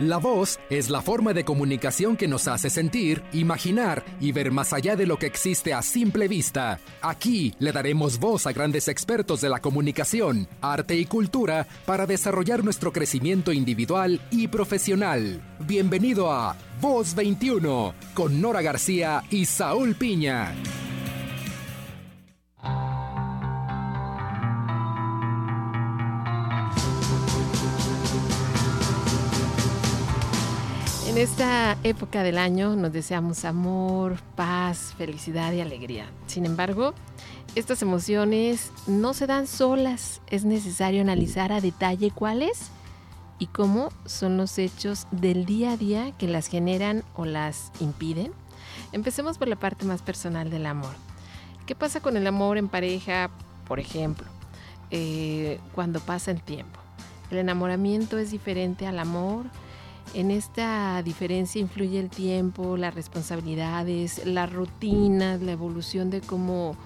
La voz es la forma de comunicación que nos hace sentir, imaginar y ver más allá de lo que existe a simple vista. Aquí le daremos voz a grandes expertos de la comunicación, arte y cultura para desarrollar nuestro crecimiento individual y profesional. Bienvenido a Voz 21 con Nora García y Saúl Piña. En esta época del año nos deseamos amor, paz, felicidad y alegría. Sin embargo, estas emociones no se dan solas. Es necesario analizar a detalle cuáles y cómo son los hechos del día a día que las generan o las impiden. Empecemos por la parte más personal del amor. ¿Qué pasa con el amor en pareja, por ejemplo, eh, cuando pasa el tiempo? El enamoramiento es diferente al amor en esta diferencia influye el tiempo, las responsabilidades, las rutinas, la evolución de cómo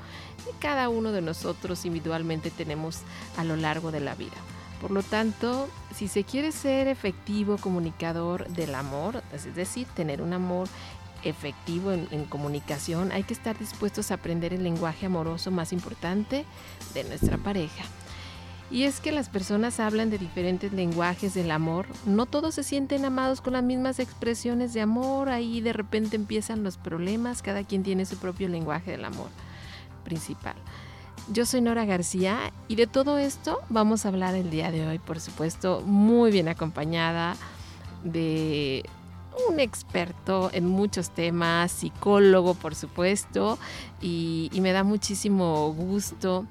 cada uno de nosotros individualmente tenemos a lo largo de la vida. Por lo tanto, si se quiere ser efectivo comunicador del amor, es decir, tener un amor efectivo en, en, comunicación, hay que estar dispuestos a aprender el lenguaje amoroso más importante de nuestra pareja. Y es que las personas hablan de diferentes lenguajes del amor. No todos se sienten amados con las mismas expresiones de amor. Ahí de repente empiezan los problemas. Cada quien tiene su propio lenguaje del amor principal. Yo soy Nora García y de todo esto vamos a hablar el día de hoy, por supuesto, muy bien acompañada de un experto en muchos temas, psicólogo, por supuesto, y, y me da muchísimo gusto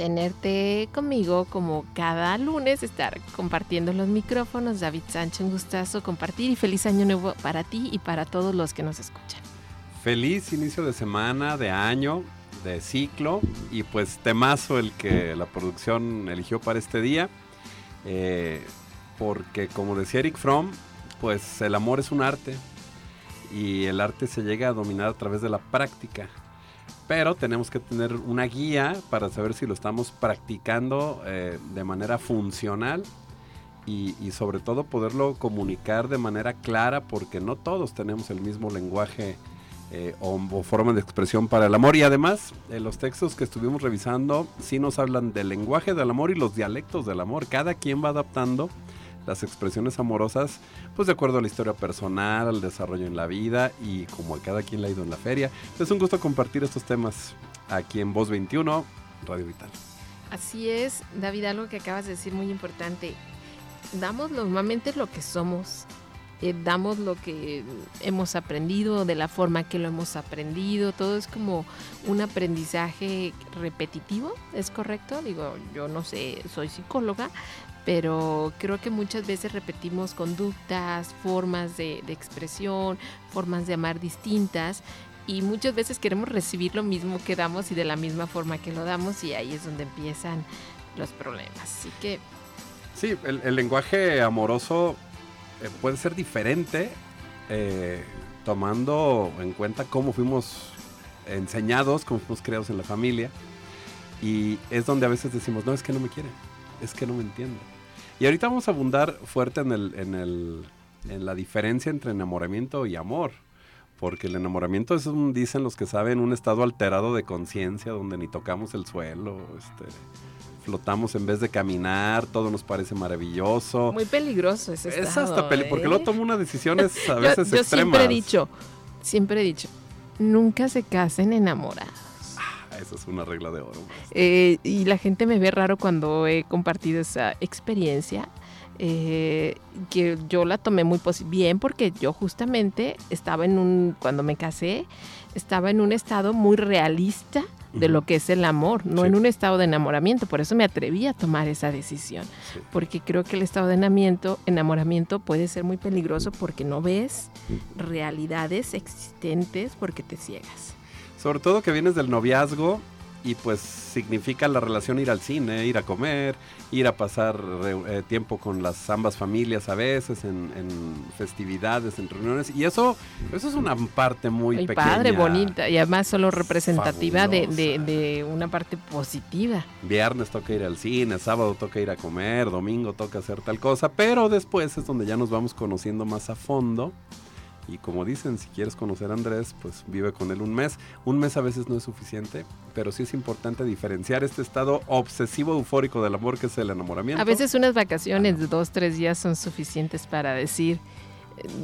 tenerte conmigo como cada lunes, estar compartiendo los micrófonos. David Sánchez, un gustazo compartir y feliz año nuevo para ti y para todos los que nos escuchan. Feliz inicio de semana, de año, de ciclo y pues temazo el que la producción eligió para este día. Eh, porque como decía Eric Fromm, pues el amor es un arte y el arte se llega a dominar a través de la práctica pero tenemos que tener una guía para saber si lo estamos practicando eh, de manera funcional y, sobre todo poderlo comunicar de manera clara porque no todos tenemos el mismo lenguaje eh, o, o, forma de expresión para el amor y además eh, los textos que estuvimos revisando sí nos hablan del lenguaje del amor y los dialectos del amor. Cada quien va adaptando las expresiones amorosas, pues de acuerdo a la historia personal, al desarrollo en la vida y como a cada quien le ha ido en la feria. Es un gusto compartir estos temas aquí en Voz 21, Radio Vital. Así es, David, algo que acabas de decir muy importante. Damos normalmente lo que somos, eh, damos lo que hemos aprendido, de la forma que lo hemos aprendido, todo es como un aprendizaje repetitivo, ¿es correcto? Digo, yo no sé, soy psicóloga, pero creo que muchas veces repetimos conductas, formas de, de, expresión, formas de amar distintas y muchas veces queremos recibir lo mismo que damos y de la misma forma que lo damos y ahí es donde empiezan los problemas. Así que... Sí, el, el lenguaje amoroso puede ser diferente eh, tomando en cuenta cómo fuimos enseñados, cómo fuimos creados en la familia y es donde a veces decimos, no, es que no me quieren es que no me entiende. Y ahorita vamos a abundar fuerte en, el, en, el, en la diferencia entre enamoramiento y amor. Porque el enamoramiento es, un, dicen los que saben, un estado alterado de conciencia donde ni tocamos el suelo, este, flotamos en vez de caminar, todo nos parece maravilloso. Muy peligroso ese estado. Es hasta peli ¿eh? porque luego toma unas decisiones a veces yo, yo extremas. siempre he dicho, siempre he dicho, nunca se casen enamorados esa es una regla de oro. Eh, y la gente me ve raro cuando he compartido esa experiencia. Eh, que yo la tomé muy bien porque yo justamente estaba en un, cuando me casé, estaba en un estado muy realista de lo que es el amor, no sí. en un estado de enamoramiento. Por eso me atreví a tomar esa decisión, sí. porque creo que el estado de enamoramiento, enamoramiento puede ser muy peligroso porque no ves realidades existentes porque te ciegas. Sobre todo que vienes del noviazgo y pues significa la relación ir al cine, ir a comer, ir a pasar eh, tiempo con las ambas familias a veces en, festividades, en reuniones y eso eso es una parte muy pequeña. padre, bonita y además solo representativa de, de, una parte positiva. Viernes toca ir al cine, sábado toca ir a comer, domingo toca hacer tal cosa, pero después es donde ya nos vamos conociendo más a fondo y como dicen, si quieres conocer a Andrés, pues vive con él un mes. Un mes a veces no es suficiente, pero sí es importante diferenciar este estado obsesivo eufórico del amor que es el enamoramiento. A veces unas vacaciones de dos, tres días son suficientes para decir,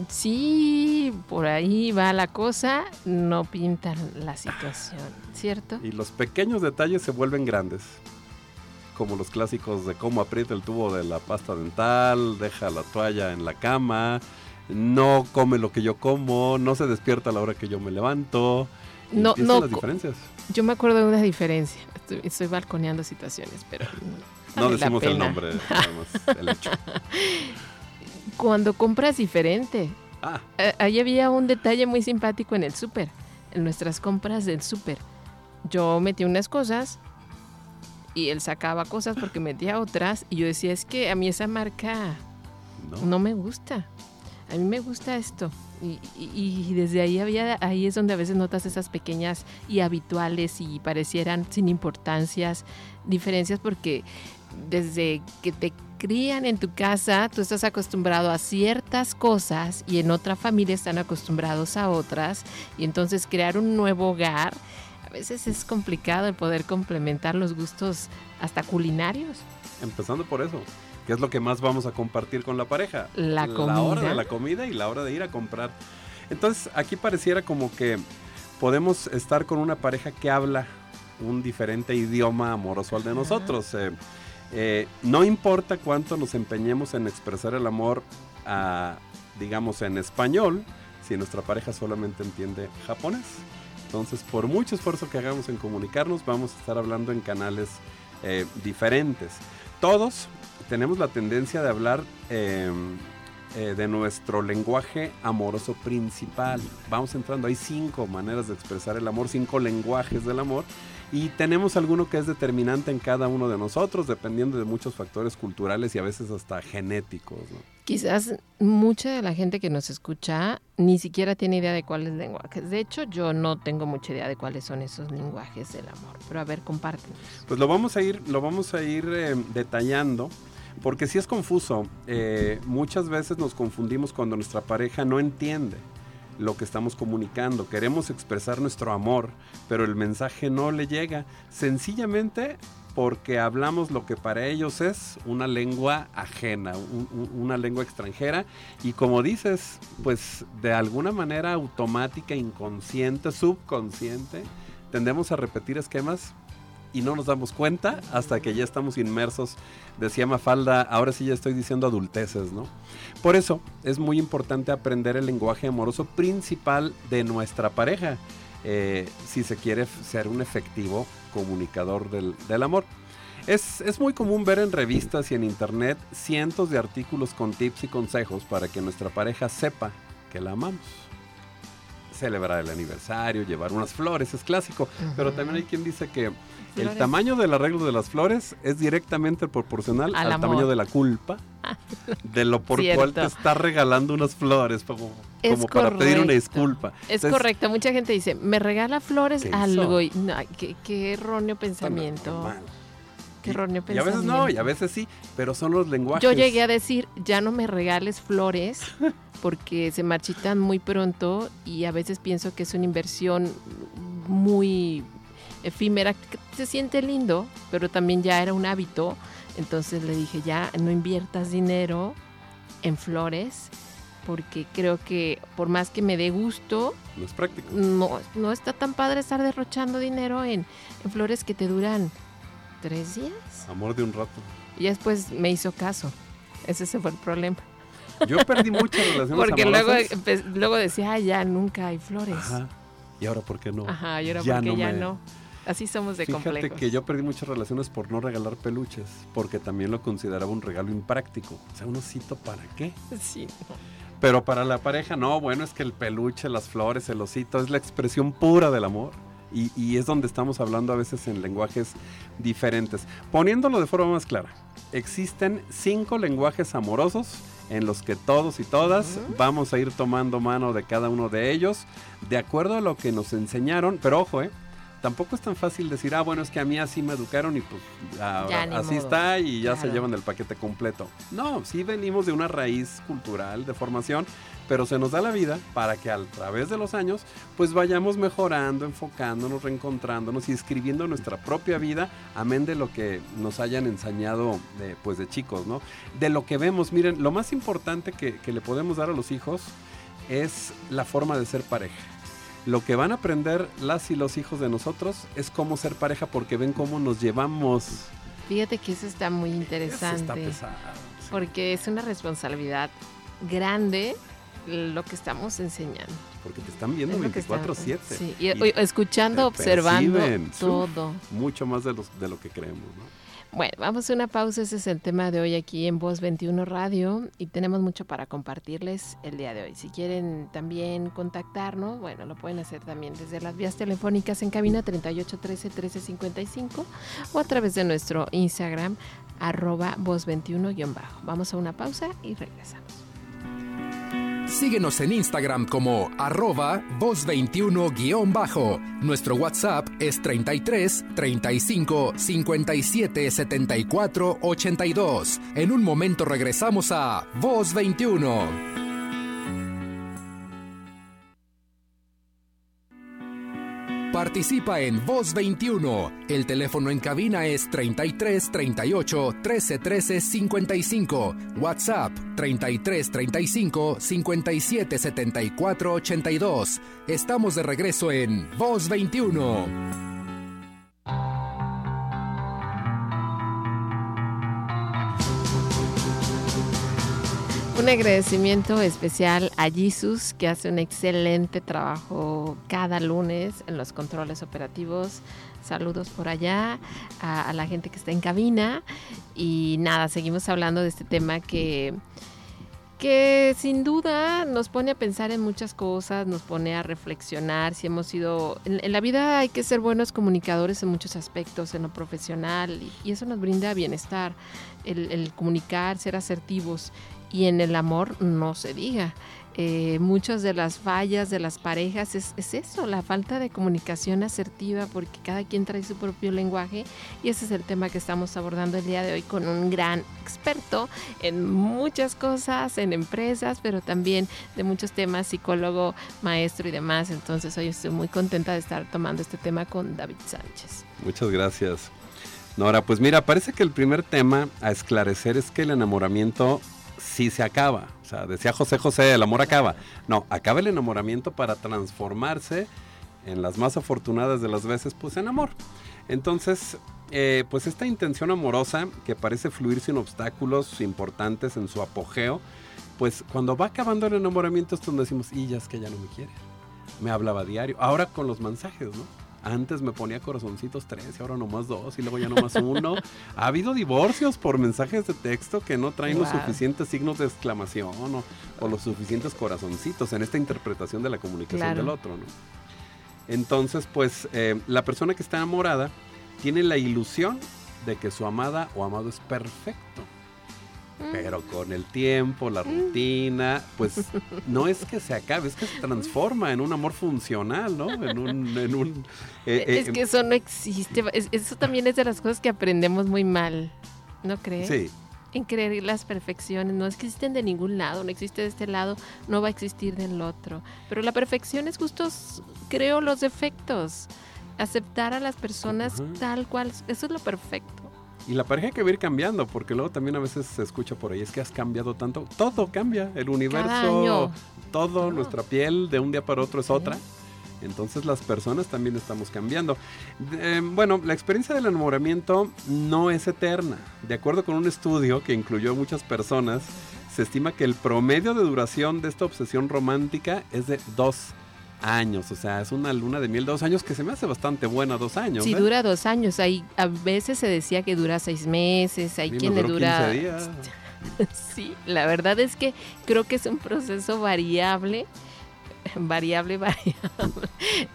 sí, por ahí va la cosa, no pintan la situación, ¿cierto? Y los pequeños detalles se vuelven grandes como los clásicos de cómo aprieta el tubo de la pasta dental, deja la toalla en la cama, no come lo que yo como, no se despierta a la hora que yo me levanto. No, no. las diferencias. Yo me acuerdo de una diferencia. Estoy, balconeando situaciones, pero. No, decimos el nombre, el hecho. Cuando compras diferente. Ah. Ahí había un detalle muy simpático en el súper, en nuestras compras del súper. Yo metí unas cosas y él sacaba cosas porque metía otras y yo decía, es que a mí esa marca no me gusta a mí me gusta esto. Y, desde ahí había, ahí es donde a veces notas esas pequeñas y habituales y parecieran sin importancias, diferencias, porque desde que te crían en tu casa, tú estás acostumbrado a ciertas cosas y en otra familia están acostumbrados a otras, y entonces crear un nuevo hogar, a veces es complicado el poder complementar los gustos hasta culinarios. Empezando por eso. ¿Qué es lo que más vamos a compartir con la pareja? La comida. La hora de la comida y la hora de ir a comprar. Entonces, aquí pareciera como que podemos estar con una pareja que habla un diferente idioma amoroso al de nosotros. Eh, eh, no importa cuánto nos empeñemos en expresar el amor, digamos, en español, si nuestra pareja solamente entiende japonés. Entonces, por mucho esfuerzo que hagamos en comunicarnos, vamos a estar hablando en canales eh, diferentes. Todos tenemos la tendencia de hablar em, eh, de nuestro lenguaje amoroso principal. Vamos entrando, hay cinco maneras de expresar el amor, cinco lenguajes del amor. Y tenemos alguno que es determinante en cada uno de nosotros, dependiendo de muchos factores culturales y a veces hasta genéticos. Quizás mucha de la gente que nos escucha ni siquiera tiene idea de cuáles lenguajes. De hecho, yo no tengo mucha idea de cuáles son esos lenguajes del amor. Pero a ver, compártenos. Pues lo vamos a ir, lo vamos a ir eh, detallando. Porque si es confuso, eh, muchas veces nos confundimos cuando nuestra pareja no entiende lo que estamos comunicando. Queremos expresar nuestro amor, pero el mensaje no le llega. Sencillamente porque hablamos lo que para ellos es una lengua ajena, una lengua extranjera. Y como dices, pues de alguna manera automática, inconsciente, subconsciente, tendemos a repetir esquemas y no nos damos cuenta hasta que ya estamos inmersos. Decía Mafalda, ahora sí ya estoy diciendo adulteces, ¿no? Por eso es muy importante aprender el lenguaje amoroso principal de nuestra pareja, eh, si se quiere ser un efectivo comunicador del, amor. Es, es, muy común ver en revistas y en internet cientos de artículos con tips y consejos para que nuestra pareja sepa que la amamos celebrar el aniversario, llevar unas flores, es clásico. Pero también hay quien dice que el tamaño del arreglo de las flores es directamente proporcional al, tamaño de la culpa de lo por cual te está regalando unas flores como, para pedir una disculpa. Es correcto, mucha gente dice, me regala flores algo y no, qué, erróneo pensamiento. Qué erróneo pensamiento. Y a veces no, y a veces sí, pero son los lenguajes. Yo llegué a decir, ya no me regales flores porque se marchitan muy pronto y a veces pienso que es una inversión muy efímera, se siente lindo, pero también ya era un hábito. Entonces le dije, ya no inviertas dinero en flores, porque creo que por más que me dé gusto, no es práctico. No, no está tan padre estar derrochando dinero en, en flores que te duran tres días. Amor de un rato. Y después me hizo caso. Ese fue el problema. Yo perdí muchas relaciones Porque luego, luego decía, ah, ya nunca hay flores. Ajá. ¿Y ahora por qué no? Ajá, y ahora por qué ya no. Así somos de Fíjate que yo perdí muchas relaciones por no regalar peluches, porque también lo consideraba un regalo impráctico. O sea, un osito para qué? Sí. Pero para la pareja, no, bueno, es que el peluche, las flores, el osito, es la expresión pura del amor. Y, y es donde estamos hablando a veces en lenguajes diferentes. Poniéndolo de forma más clara, existen cinco lenguajes amorosos en los que todos y todas vamos a ir tomando mano de cada uno de ellos de acuerdo a lo que nos enseñaron, pero ojo, eh, tampoco es tan fácil decir, ah, bueno, es que a mí así me educaron y pues ahora así modo. está y ya se llevan el paquete completo. No, sí venimos de una raíz cultural de formación, pero se nos da la vida para que a través de los años pues vayamos mejorando, enfocándonos, reencontrándonos y escribiendo nuestra propia vida, amén de lo que nos hayan enseñado de, pues de chicos, ¿no? De lo que vemos, miren, lo más importante que, que le podemos dar a los hijos es la forma de ser pareja. Lo que van a aprender las y los hijos de nosotros es cómo ser pareja porque ven cómo nos llevamos. Fíjate que eso está muy Eso interesante. está pesado. sí. Porque es una responsabilidad grande lo que estamos enseñando. Porque te están viendo Es lo que 24/7. estamos- sí, y- escuchando, observando. Uf. todo. Mucho más de, los, de lo que creemos, ¿no? Bueno, vamos a una pausa. Ese es el tema de hoy aquí en Voz 21 Radio y tenemos mucho para compartirles el día de hoy. Si quieren también contactarnos, bueno, lo pueden hacer también desde las vías telefónicas en cabina 3813 1355 o a través de nuestro Instagram arroba voz 21-bajo. Vamos a una pausa y regresamos. Síguenos en Instagram como arroba voz21-bajo. Nuestro WhatsApp es 33 35 57 74 82. En un momento regresamos a Voz 21. Participa en Voz 21. El teléfono en cabina es 33 38 13 13 55. WhatsApp 33 35 57 74 82. Estamos de regreso en Voz 21. Un agradecimiento especial a Jesus, que hace un excelente trabajo cada lunes en los controles operativos. Saludos por allá a, la gente que está en cabina. Y nada, seguimos hablando de este tema que, que sin duda nos pone a pensar en muchas cosas, nos pone a reflexionar si hemos sido... En, la vida hay que ser buenos comunicadores en muchos aspectos, en lo profesional, y, y eso nos brinda bienestar, el, el comunicar, ser asertivos y en el amor no se diga. Eh, muchas de las fallas de las parejas es, es, eso, la falta de comunicación asertiva, porque cada quien trae su propio lenguaje y ese es el tema que estamos abordando el día de hoy con un gran experto en muchas cosas, en empresas, pero también de muchos temas, psicólogo, maestro y demás. Entonces hoy estoy muy contenta de estar tomando este tema con David Sánchez. Muchas gracias. Nora, pues mira, parece que el primer tema a esclarecer es que el enamoramiento sí se acaba. O sea, decía José José, el amor acaba. No, acaba el enamoramiento para transformarse en las más afortunadas de las veces, pues en amor. Entonces, eh, pues esta intención amorosa que parece fluir sin obstáculos importantes en su apogeo, pues cuando va acabando el enamoramiento es donde decimos, y ya es que ya no me quiere. Me hablaba diario. Ahora con los mensajes, ¿no? Antes me ponía corazoncitos tres y ahora nomás dos y luego ya nomás uno. ha habido divorcios por mensajes de texto que no traen los suficientes signos de exclamación o, o los suficientes corazoncitos en esta interpretación de la comunicación Claro. del otro, ¿no? Entonces, pues eh, la persona que está enamorada tiene la ilusión de que su amada o amado es perfecto. Pero con el tiempo, la rutina, pues no es que se acabe, es que se transforma en un amor funcional, ¿no? En un... En un eh, eh, es que eso no existe. Es- eso también es de las cosas que aprendemos muy mal, ¿no crees? Sí, En creer las perfecciones. No existen de ningún lado, no existe de este lado, no va a existir del otro. Pero la perfección es justo, creo, los defectos. Aceptar a las personas tal cual. Eso es lo perfecto. Y la pareja hay que va a ir cambiando, porque luego también a veces se escucha por ahí, es que has cambiado tanto, todo cambia, el universo, todo, nuestra piel de un día para otro es Sí. otra. Entonces las personas también estamos cambiando. Eh, bueno, la experiencia del enamoramiento no es eterna. De acuerdo con un estudio que incluyó a muchas personas, se estima que el promedio de duración de esta obsesión romántica es de dos años. O sea, es una luna de miel de dos años que se me hace bastante buena, dos años. Si ¿eh? dura dos años, hay, a veces se decía que dura seis meses, hay Sí, quien le dura... 15 días. Sí, la verdad es que creo que es un proceso variable. variable, variable.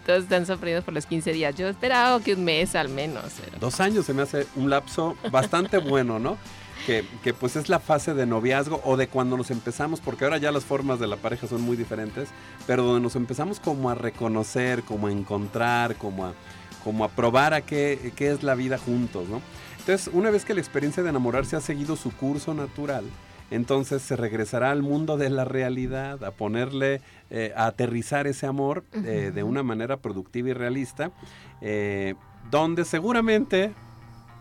Todos están sorprendidos por los 15 días. Yo esperaba que un mes al menos. Dos años se me hace un lapso bastante bueno, ¿no? Que, que, pues es la fase de noviazgo o de cuando nos empezamos, porque ahora ya las formas de la pareja son muy diferentes, pero donde nos empezamos como a reconocer, como a encontrar, como a, como a probar a qué, qué es la vida juntos, ¿no? Entonces, una vez que la experiencia de enamorarse ha seguido su curso natural, entonces se regresará al mundo de la realidad, a ponerle, eh, a aterrizar ese amor eh, de una manera productiva y realista, eh, donde seguramente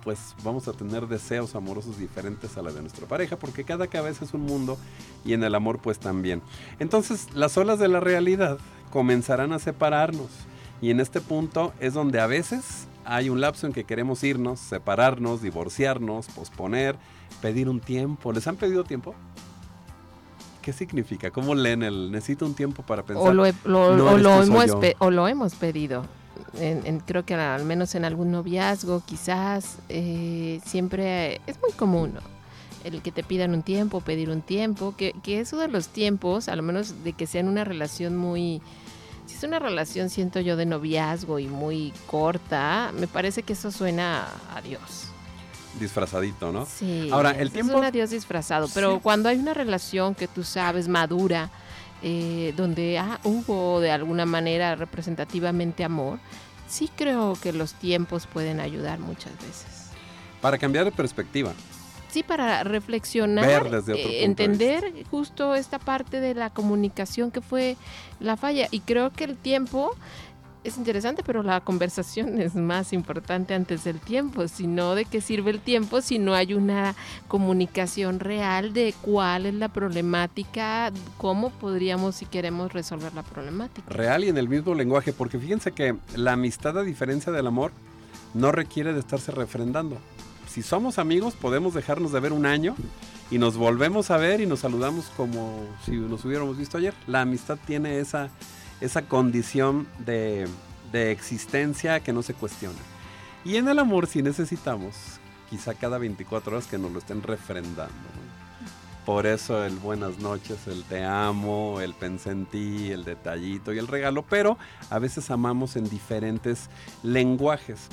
pues vamos a tener deseos amorosos diferentes a la de nuestra pareja, porque cada cabeza es un mundo y en el amor pues también. Entonces las olas de la realidad comenzarán a separarnos y en este punto es donde a veces hay un lapso en que queremos irnos, separarnos, divorciarnos, posponer, pedir un tiempo. ¿Les han pedido tiempo? ¿Qué significa? ¿Cómo leen el necesito un tiempo para pensar? O lo, hemos, pedido. Creo que al menos en algún noviazgo, quizás eh, siempre es muy común el que te pidan un tiempo, pedir un tiempo, que, que eso de los tiempos, a lo menos de que sean una relación muy si es una relación, siento yo, de noviazgo y muy corta, me parece que eso suena a Dios. Disfrazadito, ¿no? Sí. Ahora, el tiempo. Suena a Dios disfrazado, pero cuando hay una relación que tú sabes madura, eh, donde ah, hubo de alguna manera representativamente amor, sí creo que los tiempos pueden ayudar muchas veces. Para cambiar de perspectiva sí para reflexionar, eh, entender justo esta parte de la comunicación que fue la falla. Y creo que el tiempo es interesante, pero la conversación es más importante antes del tiempo, sino de qué sirve el tiempo si no hay una comunicación real de cuál es la problemática, cómo podríamos si queremos resolver la problemática. Real y en el mismo lenguaje, porque fíjense que la amistad a diferencia del amor no requiere de estarse refrendando si somos amigos, podemos dejarnos de ver un año y nos volvemos a ver y nos saludamos como si nos hubiéramos visto ayer. La amistad tiene esa, esa condición de, de existencia que no se cuestiona. Y en el amor sí necesitamos, quizá cada 24 horas, que nos lo estén refrendando. Por eso el buenas noches, el te amo, el pensé en ti, el detallito y el regalo, pero a veces amamos en diferentes lenguajes.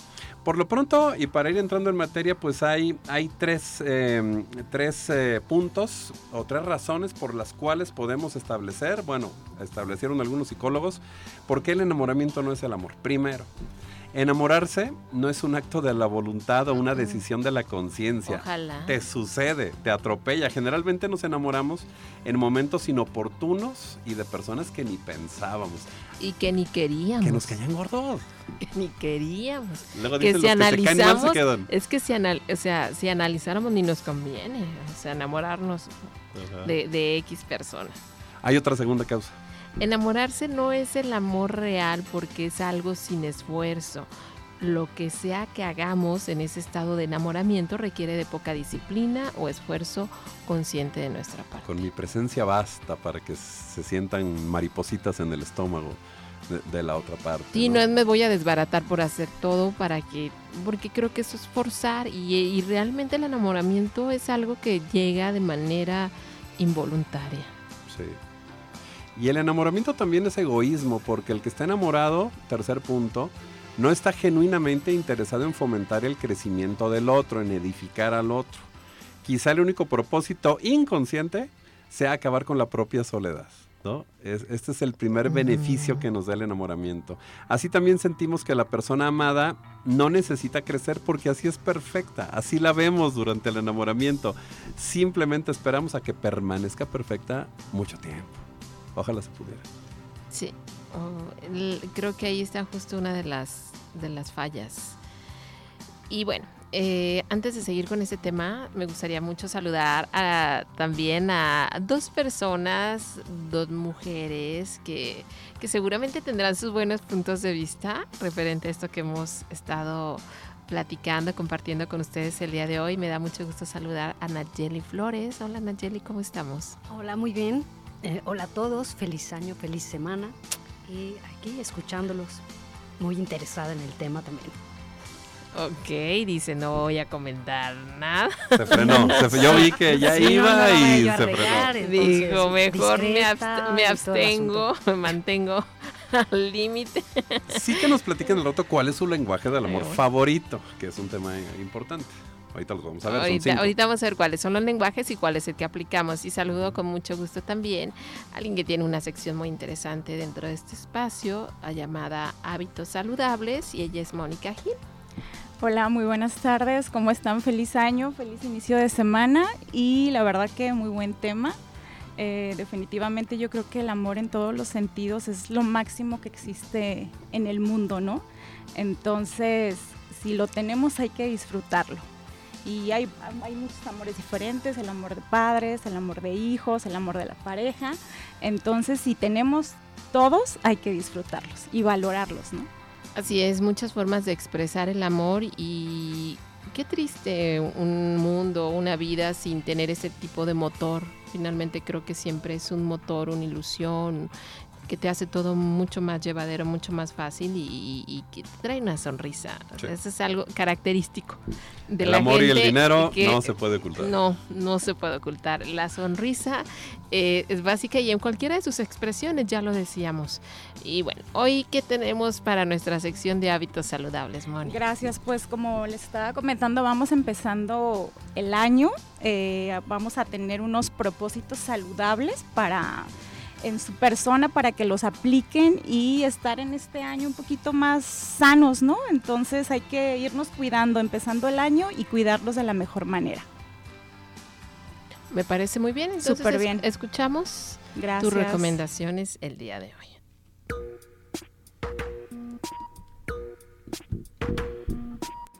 Por lo pronto, y para ir entrando en materia, pues hay, hay tres, em, tres eh, puntos o tres razones por las cuales podemos establecer, bueno, establecieron algunos psicólogos, por qué el enamoramiento no es el amor. Primero, Enamorarse no es un acto de la voluntad o una decisión de la conciencia. Ojalá. Te sucede, te atropella. Generalmente nos enamoramos en momentos inoportunos y de personas que ni pensábamos. Y que ni queríamos. Que nos caían gordos. Que ni queríamos. Luego que si analizamos, es que si, o sea, si analizáramos ni nos conviene, o sea, enamorarnos de, de X personas. Hay otra segunda causa. Enamorarse no es el amor real porque es algo sin esfuerzo. Lo que sea que hagamos en ese estado de enamoramiento requiere de poca disciplina o esfuerzo consciente de nuestra parte. Con mi presencia basta para que se sientan maripositas en el estómago de, la otra parte. Sí, ¿no? me voy a desbaratar por hacer todo para que, porque creo que eso es forzar y, y realmente el enamoramiento es algo que llega de manera involuntaria. Sí. Y el enamoramiento también es egoísmo, porque el que está enamorado, tercer punto, no está genuinamente interesado en fomentar el crecimiento del otro, en edificar al otro. Quizá el único propósito inconsciente sea acabar con la propia soledad. ¿no? este es el primer beneficio que nos da el enamoramiento. Así también sentimos que la persona amada no necesita crecer porque así es perfecta, así la vemos durante el enamoramiento. Simplemente esperamos a que permanezca perfecta mucho tiempo. Ojalá se pudiera. Sí, creo que ahí está justo una de las, de las fallas. Y bueno, eh, antes de seguir con este tema, me gustaría mucho saludar a, también a dos personas, dos mujeres que, que seguramente tendrán sus buenos puntos de vista referente a esto que hemos estado platicando, compartiendo con ustedes el día de hoy. Me da mucho gusto saludar a Nayeli Flores. Hola Nayeli, ¿cómo estamos? Hola, muy bien. Eh, hola a todos, feliz año, feliz semana. Y aquí escuchándolos, muy interesada en el tema también. Ok, dice, no voy a comentar nada. Se frenó. se- yo vi que ya Sí, no, iba no vaya y se frenó. entonces, Dijo, mejor me, abst- me el abstengo, me mantengo al límite. Sí que nos platiquen al rato cuál es su lenguaje del amor favorito, que es un tema importante. Ahorita los vamos a ver. Ahorita, ahorita vamos a ver cuáles son los lenguajes y cuál es el que aplicamos. Y saludo con mucho gusto también a alguien que tiene una sección muy interesante dentro de este espacio, a llamada Hábitos Saludables, y ella es Mónica Gil. Hola, muy buenas tardes. ¿Cómo están? Feliz año, feliz inicio de semana y la verdad que muy buen tema. Eh, definitivamente yo creo que el amor en todos los sentidos es lo máximo que existe en el mundo, ¿no? Entonces, si lo tenemos hay que disfrutarlo. Y hay, hay muchos amores diferentes, el amor de padres, el amor de hijos, el amor de la pareja. Entonces, si tenemos todos, hay que disfrutarlos y valorarlos, ¿no? Así es, muchas formas de expresar el amor y qué triste un mundo, una vida sin tener ese tipo de motor. Finalmente creo que siempre es un motor, una ilusión que te hace todo mucho más llevadero, mucho más fácil y, y que te trae una sonrisa. Sí. Eso es algo característico de el la amor y el gente dinero que- no se puede ocultar. no, no se puede ocultar. La sonrisa eh, es básica y en cualquiera de sus expresiones, ya lo decíamos. Y bueno, hoy, ¿qué tenemos para nuestra sección de hábitos saludables, Moni? Gracias, pues como les estaba comentando, vamos empezando el año, eh, vamos a tener unos propósitos saludables para en su persona para que los apliquen y estar en este año un poquito más sanos, ¿no? Entonces hay que irnos cuidando, empezando el año y cuidarlos de la mejor manera. Me parece muy bien. Súper bien. escuchamos Gracias. tus recomendaciones el día de hoy.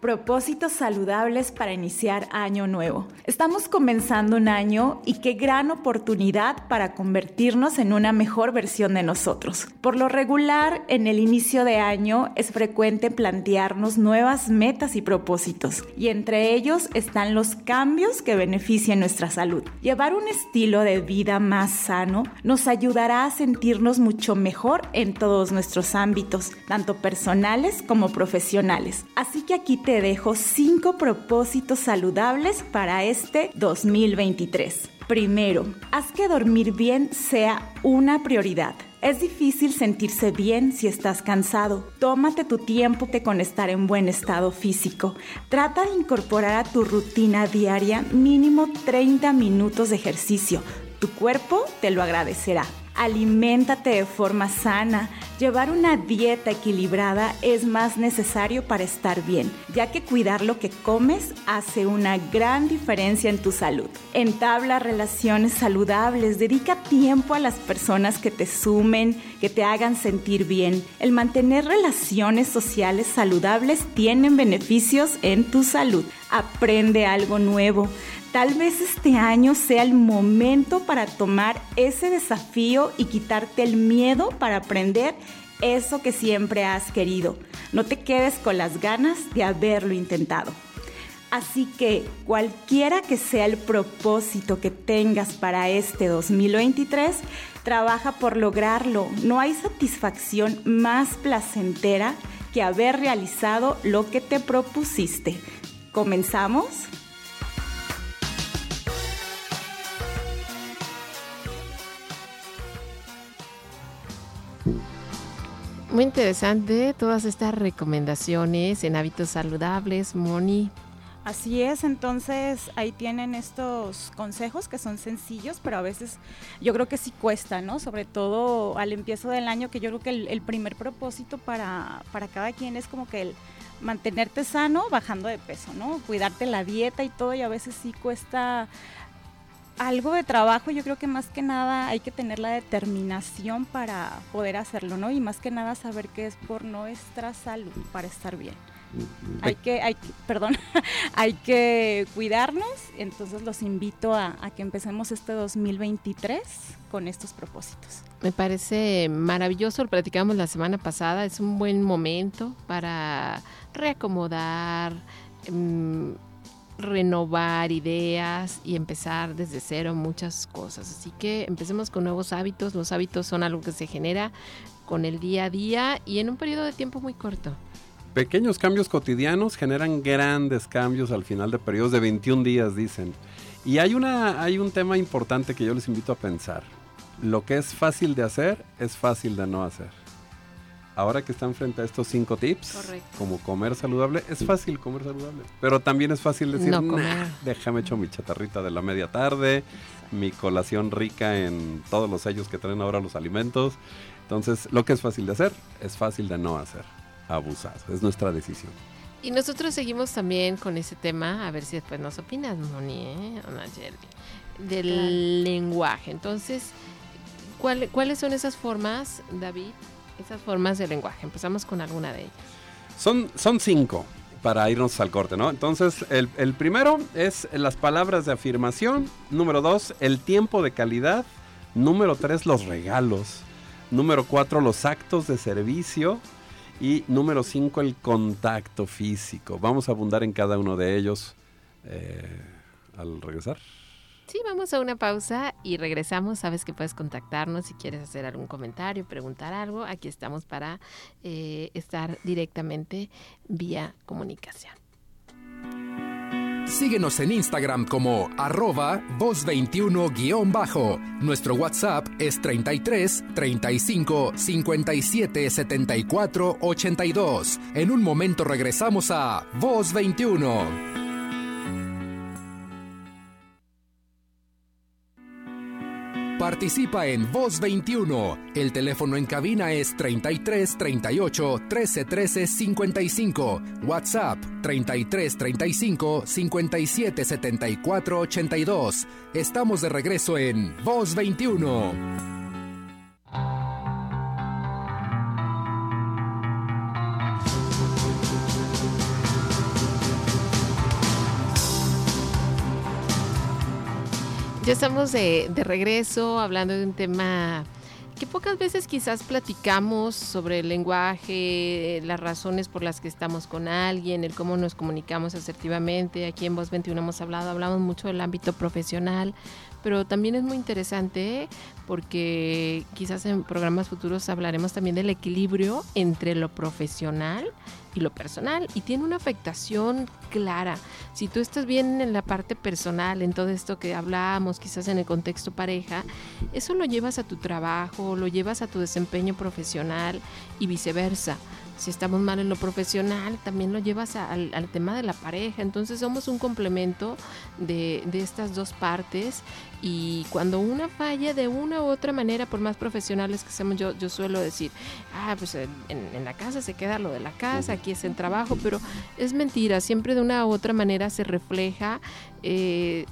Propósitos saludables para iniciar año nuevo. Estamos comenzando un año y qué gran oportunidad para convertirnos en una mejor versión de nosotros. Por lo regular, en el inicio de año es frecuente plantearnos nuevas metas y propósitos, y entre ellos están los cambios que benefician nuestra salud. Llevar un estilo de vida más sano nos ayudará a sentirnos mucho mejor en todos nuestros ámbitos, tanto personales como profesionales. Así que aquí te dejo cinco propósitos saludables para este 2023. Primero, haz que dormir bien sea una prioridad. Es difícil sentirse bien si estás cansado. Tómate tu tiempo con estar en buen estado físico. Trata de incorporar a tu rutina diaria mínimo 30 minutos de ejercicio. Tu cuerpo te lo agradecerá. Aliméntate de forma sana. Llevar una dieta equilibrada es más necesario para estar bien, ya que cuidar lo que comes hace una gran diferencia en tu salud. Entabla relaciones saludables, dedica tiempo a las personas que te sumen, que te hagan sentir bien. El mantener relaciones sociales saludables tienen beneficios en tu salud. Aprende algo nuevo. Tal vez este año sea el momento para tomar ese desafío y quitarte el miedo para aprender eso que siempre has querido. No te quedes con las ganas de haberlo intentado. Así que cualquiera que sea el propósito que tengas para este 2023, trabaja por lograrlo. No hay satisfacción más placentera que haber realizado lo que te propusiste. ¿Comenzamos? Muy interesante todas estas recomendaciones en hábitos saludables, Moni. Así es, entonces ahí tienen estos consejos que son sencillos, pero a veces yo creo que sí cuesta, ¿no? Sobre todo al empiezo del año, que yo creo que el, el primer propósito para, para cada quien es como que el mantenerte sano bajando de peso, ¿no? Cuidarte la dieta y todo, y a veces sí cuesta algo de trabajo, yo creo que más que nada hay que tener la determinación para poder hacerlo, ¿no? Y más que nada saber que es por nuestra salud, para estar bien. Hay que, hay, que- perdón, hay que cuidarnos, entonces los invito a, a que empecemos este 2023 con estos propósitos. Me parece maravilloso, lo platicamos la semana pasada, es un buen momento para reacomodar, mm, renovar ideas y empezar desde cero muchas cosas. Así que empecemos con nuevos hábitos. Los hábitos son algo que se genera con el día a día y en un periodo de tiempo muy corto. pequeños cambios cotidianos generan grandes cambios al final de periodos de 21 días, dicen. Y hay, una, hay un tema importante que yo les invito a pensar. Lo que es fácil de hacer es fácil de no hacer. Ahora que están frente a estos cinco tips, como comer saludable, es fácil comer saludable. Pero también es fácil decir, no déjame echar mi chatarrita de la media tarde, mi colación rica en todos los sellos que traen ahora los alimentos. Entonces, lo que es fácil de hacer, es fácil de no hacer. Abusar, es nuestra decisión. Y nosotros seguimos también con ese tema, a ver si después nos opinas, Moni, ¿eh? del lenguaje. Entonces, ¿cuáles son esas formas, David, esas formas de lenguaje? Empezamos con alguna de ellas. Son, son cinco para irnos al corte, ¿no? Entonces, el, primero es las palabras de afirmación. Número dos, el tiempo de calidad. Número tres, los regalos. Número cuatro, los actos de servicio. Y número 5, el contacto físico. Vamos a abundar en cada uno de ellos eh, al regresar. Sí, vamos a una pausa y regresamos. Sabes que puedes contactarnos si quieres hacer algún comentario, preguntar algo. Aquí estamos para eh, estar directamente vía comunicación. Síguenos en Instagram como arroba voz21-bajo. Nuestro WhatsApp es 33 35 57 74 82. En un momento regresamos a Voz 21. Participa en Voz 21. El teléfono en cabina es 33 38 13 13 55. WhatsApp 33 35 57 74 82. Estamos de regreso en Voz 21. Ya estamos de, regreso hablando de un tema que pocas veces quizás platicamos sobre el lenguaje, las razones por las que estamos con alguien, el cómo nos comunicamos asertivamente. Aquí en Voz 21 hemos hablado, hablamos mucho del ámbito profesional, pero también es muy interesante porque quizás en programas futuros hablaremos también del equilibrio entre lo profesional lo personal y tiene una afectación clara. Si tú estás bien en la parte personal, en todo esto que hablábamos, quizás en el contexto pareja, eso lo llevas a tu trabajo, lo llevas a tu desempeño profesional y viceversa si estamos mal en lo profesional, también lo llevas al, tema de la pareja. Entonces somos un complemento de, estas dos partes y cuando una falla de una u otra manera, por más profesionales que seamos, yo, yo suelo decir, ah, pues en, en la casa se queda lo de la casa, aquí es en trabajo, pero es mentira, siempre de una u otra manera se refleja eh,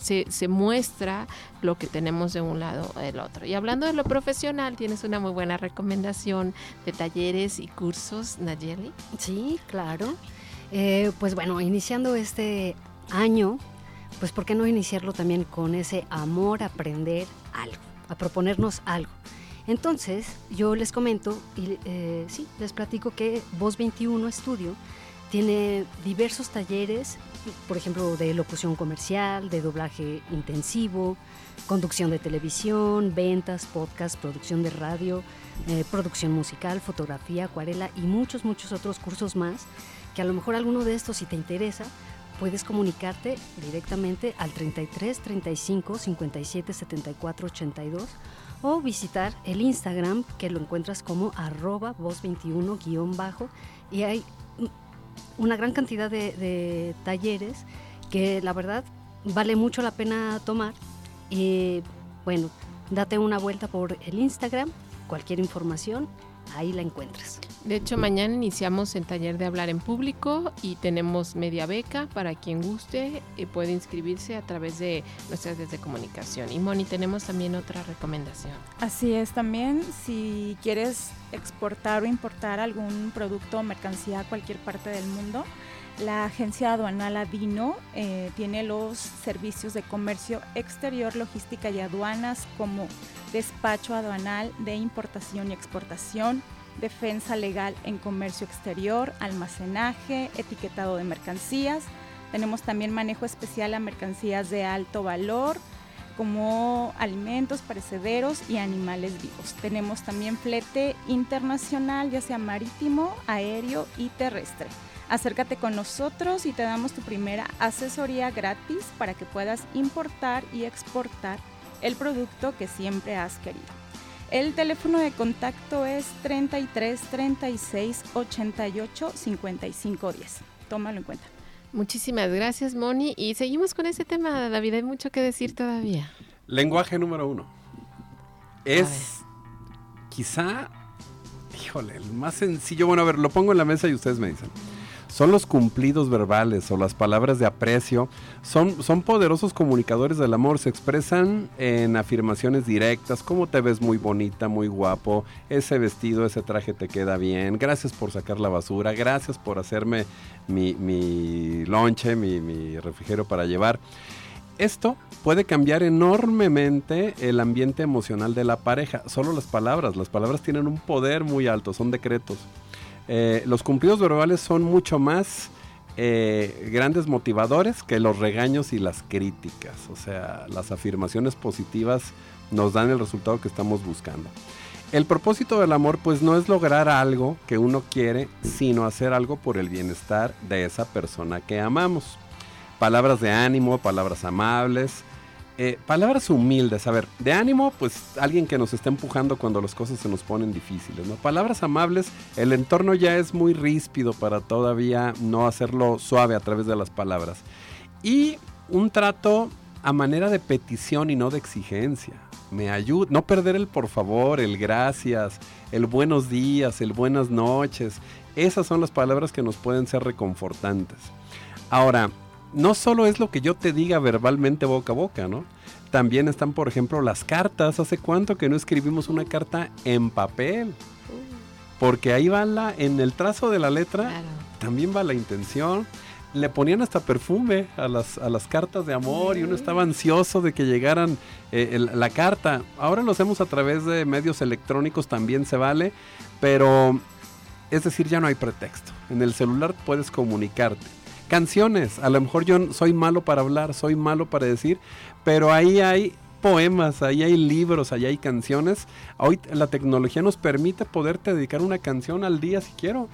se, se, muestra lo que tenemos de un lado o del otro. Y hablando de lo profesional, tienes una muy buena recomendación de talleres y cursos, Nayeli. Sí, claro. Eh, pues bueno, iniciando este año, pues ¿por qué no iniciarlo también con ese amor a aprender algo, a proponernos algo? Entonces, yo les comento y eh, sí, les platico que Voz 21 Estudio tiene diversos talleres, por ejemplo, de locución comercial, de doblaje intensivo, conducción de televisión, ventas, podcast, producción de radio, eh, producción musical, fotografía, acuarela y muchos, muchos otros cursos más, que a lo mejor alguno de estos, si te interesa, puedes comunicarte directamente al 33 35 57 74 82 o visitar el Instagram que lo encuentras como arroba voz 21 guion bajo y hay una gran cantidad de, talleres que la verdad vale mucho la pena tomar. Y bueno, date una vuelta por el Instagram, cualquier información ahí la encuentras. De hecho, mañana iniciamos el taller de hablar en público y tenemos media beca para quien guste y eh, puede inscribirse a través de nuestras redes de comunicación. Y Moni, tenemos también otra recomendación. Así es, también si quieres exportar o importar algún producto o mercancía a cualquier parte del mundo, la agencia aduanal Adino eh, tiene los servicios de comercio exterior, logística y aduanas como despacho aduanal de importación y exportación, defensa legal en comercio exterior, almacenaje, etiquetado de mercancías. Tenemos también manejo especial a mercancías de alto valor, como alimentos perecederos y animales vivos. Tenemos también flete internacional, ya sea marítimo, aéreo y terrestre. Acércate con nosotros y te damos tu primera asesoría gratis para que puedas importar y exportar el producto que siempre has querido. El teléfono de contacto es 33 36 88 55 10. Tómalo en cuenta. Muchísimas gracias, Moni. Y seguimos con ese tema, David. Hay mucho que decir todavía. Lenguaje número uno. Es quizá, híjole, el más sencillo. Bueno, a ver, lo pongo en la mesa y ustedes me dicen son los cumplidos verbales o las palabras de aprecio, son, son poderosos comunicadores del amor, se expresan en afirmaciones directas, como te ves muy bonita, muy guapo, ese vestido, ese traje te queda bien, gracias por sacar la basura, gracias por hacerme mi, mi lonche, mi, mi para llevar. Esto puede cambiar enormemente el ambiente emocional de la pareja. Solo las palabras, las palabras tienen un poder muy alto, son decretos. Eh, los cumplidos verbales son mucho más eh, grandes motivadores que los regaños y las críticas. O sea, las afirmaciones positivas nos dan el resultado que estamos buscando. El propósito del amor pues no es lograr algo que uno quiere, sino hacer algo por el bienestar de esa persona que amamos. Palabras de ánimo, palabras amables, eh, palabras humildes, a ver, de ánimo, pues alguien que nos está empujando cuando las cosas se nos ponen difíciles. Palabras amables, el entorno ya es muy ríspido para todavía no hacerlo suave a través de las palabras. Y un trato a manera de petición y no de exigencia. Me ayuda, no perder el por favor, el gracias, el buenos días, el buenas noches. Esas son las palabras que nos pueden ser reconfortantes. Ahora, no solo es lo que yo te diga verbalmente boca a boca, ¿no? También están, por ejemplo, las cartas. ¿Hace cuánto que no escribimos una carta en papel? Porque ahí va la, en el trazo de la letra, también va la intención. Le ponían hasta perfume a las, a las cartas de amor y uno estaba ansioso de que llegaran eh, la carta. Ahora lo hacemos a través de medios electrónicos, también se vale, pero es decir, ya no hay pretexto. En el celular puedes comunicarte canciones. A lo mejor yo soy malo para hablar, soy malo para decir, pero ahí hay poemas, ahí hay libros, ahí hay canciones. Hoy la tecnología nos permite poderte dedicar una canción al día si quiero.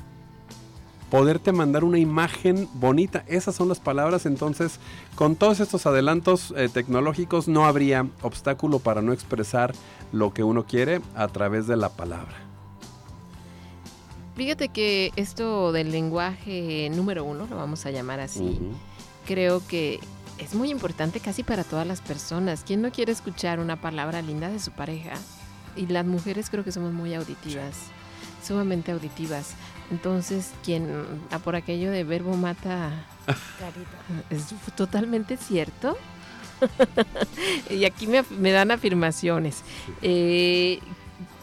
Poderte mandar una imagen bonita. Esas son las palabras. Entonces, con todos estos adelantos eh, tecnológicos no habría obstáculo para no expresar lo que uno quiere a través de la palabra. Fíjate que esto del lenguaje número uno, lo vamos a llamar así, creo que es muy importante casi para todas las personas. ¿Quién no quiere escuchar una palabra linda de su pareja? Y las mujeres creo que somos muy auditivas, sumamente auditivas. Entonces, quien a por aquello de verbo mata es totalmente cierto. y aquí me, dan afirmaciones. Eh,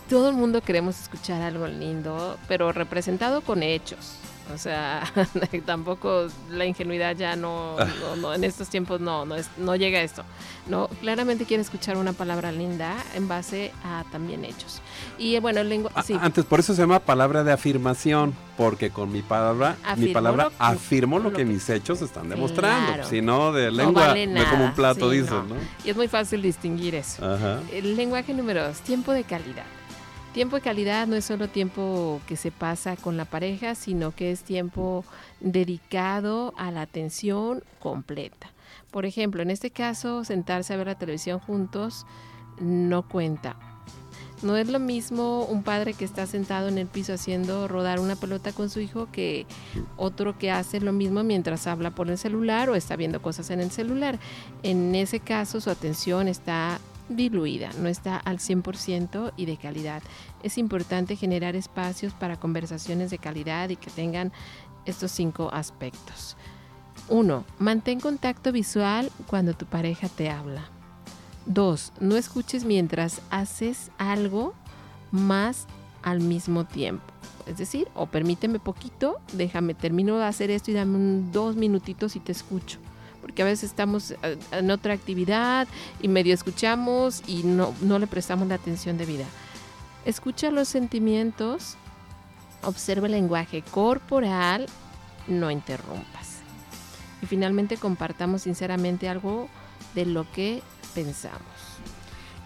todo el mundo queremos escuchar algo lindo, pero representado con hechos. O sea, tampoco la ingenuidad ya no, no, en estos tiempos no, no, es, no llega a esto. No, claramente quiere escuchar una palabra linda en base a también hechos. Y bueno, el lenguaje. Sí. Antes, por eso se llama palabra de afirmación, porque con mi palabra, mi palabra afirmo lo, que, mis hechos están demostrando. Si no, de lengua me como un plato, dicen, ¿no? Y es muy fácil distinguir eso. El lenguaje número dos, tiempo de calidad. Tiempo de calidad no es solo tiempo que se pasa con la pareja, sino que es tiempo dedicado a la atención completa. Por ejemplo, en este caso, sentarse a ver la televisión juntos no cuenta. No es lo mismo un padre que está sentado en el piso haciendo rodar una pelota con su hijo que otro que hace lo mismo mientras habla por el celular o está viendo cosas en el celular. En ese caso su atención está diluida, no está al 100% y de calidad. Es importante generar espacios para conversaciones de calidad y que tengan estos cinco aspectos. 1. Mantén contacto visual cuando tu pareja te habla. 2. No escuches mientras haces algo más al mismo tiempo. Es decir, o permíteme poquito, déjame, termino de hacer esto y dame dos minutitos y te escucho porque a veces estamos eh, en otra actividad y medio escuchamos y no, no le prestamos la atención debida. Escucha los sentimientos, observa el lenguaje corporal, no interrumpas. Y finalmente compartamos sinceramente algo de lo que pensamos.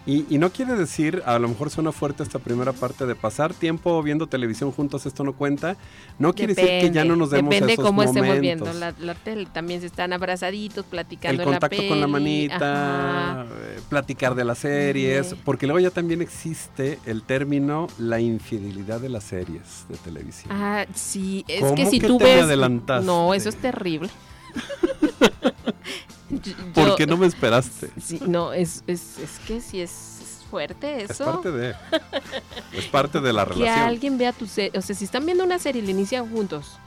Y, no quiere decir, a lo mejor suena fuerte esta primera parte de pasar tiempo viendo televisión juntos, esto no cuenta. No quiere decir que ya no nos demos Depende esos cómo momentos. estemos viendo la, tele. También se están abrazaditos, platicando El contacto con la manita, eh, platicar de las series, porque luego ya también existe el término la infidelidad de las series de televisión. Ah, sí, es que si tú ves... No, eso es terrible. ¿Por qué no me esperaste? Sí, no, es, es, es que sí es, fuerte eso. Es parte de. es parte de la relación. Que alguien vea tu serie. O sea, si están viendo una serie y la inician juntos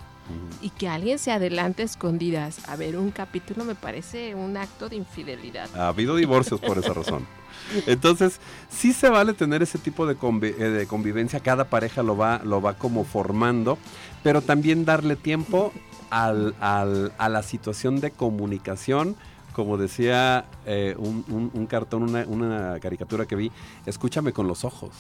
y que alguien se adelante escondidas a ver un capítulo, me parece un acto de infidelidad. Ha habido divorcios por esa razón. Entonces, sí se vale tener ese tipo de, eh, de, convivencia, cada pareja lo va, lo va como formando, pero también darle tiempo al, al, a la situación de comunicación como decía eh, un, cartón, una, caricatura que vi, escúchame con los ojos.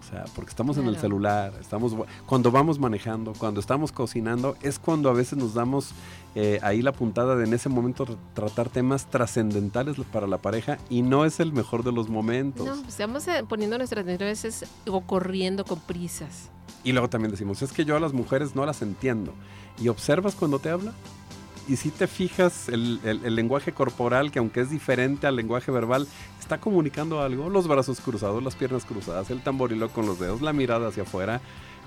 O sea, porque estamos en el celular, estamos cuando vamos manejando, cuando estamos cocinando, es cuando a veces nos damos eh, ahí la puntada de en ese momento tratar temas trascendentales para la pareja y no es el mejor de los momentos. No, estamos eh, poniendo nuestras veces o corriendo con prisas. Y luego también decimos, es que yo a las mujeres no las entiendo. ¿Y observas cuando te habla? Y si te fijas el, lenguaje corporal, que aunque es diferente al lenguaje verbal, está comunicando algo, los brazos cruzados, las piernas cruzadas, el tamboriló con los dedos, la mirada hacia afuera,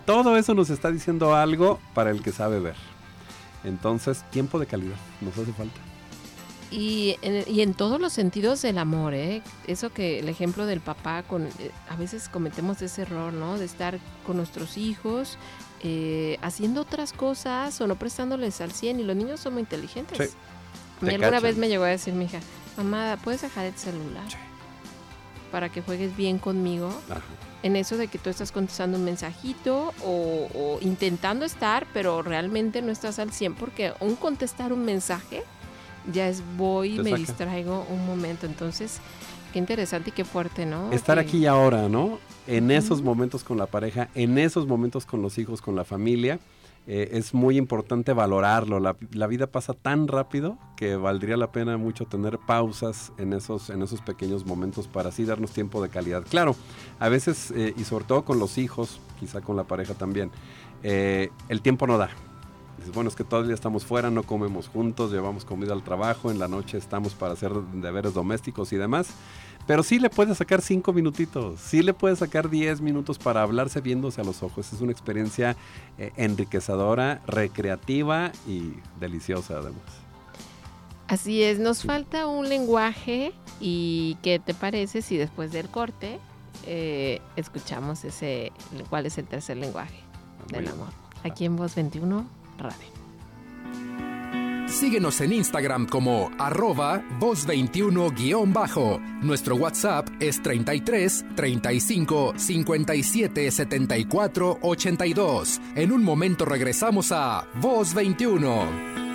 todo eso nos está diciendo algo para el que sabe ver. Entonces, tiempo de calidad, nos hace falta. Y en, y en todos los sentidos del amor, ¿eh? Eso que el ejemplo del papá, con, eh, a veces cometemos ese error, ¿no? De estar con nuestros hijos eh, haciendo otras cosas o no prestándoles al 100 y los niños son muy inteligentes. Sí. alguna vez me llegó a decir mi hija, mamá, ¿puedes dejar el celular? Para que juegues bien conmigo. En eso de que tú estás contestando un mensajito o, intentando estar, pero realmente no estás al 100 porque un contestar un mensaje ya es voy y me distraigo un momento. Entonces, qué interesante y qué fuerte, ¿no? Estar aquí y ahora, ¿no? En esos momentos con la pareja, en esos momentos con los hijos, con la familia. Eh, es muy importante valorarlo. La, vida pasa tan rápido que valdría la pena mucho tener pausas en esos, en esos pequeños momentos para así darnos tiempo de calidad. Claro, a veces, eh, y sobre todo con los hijos, quizá con la pareja también, eh, el tiempo no da. Dices, bueno, es que todavía estamos fuera, no comemos juntos, llevamos comida al trabajo, en la noche estamos para hacer deberes domésticos y demás. Pero sí le puede sacar cinco minutitos, sí le puede sacar diez minutos para hablarse viéndose a los ojos. Es una experiencia eh, enriquecedora, recreativa y deliciosa además. Así es, nos falta un lenguaje y ¿qué te parece si después del corte eh, escuchamos ese, cuál es el tercer lenguaje del amor? Aquí en Voz 21 Radio. Síguenos en Instagram como arroba voz21-bajo. Nuestro WhatsApp es 33 35 57 74 82. En un momento regresamos a Voz 21.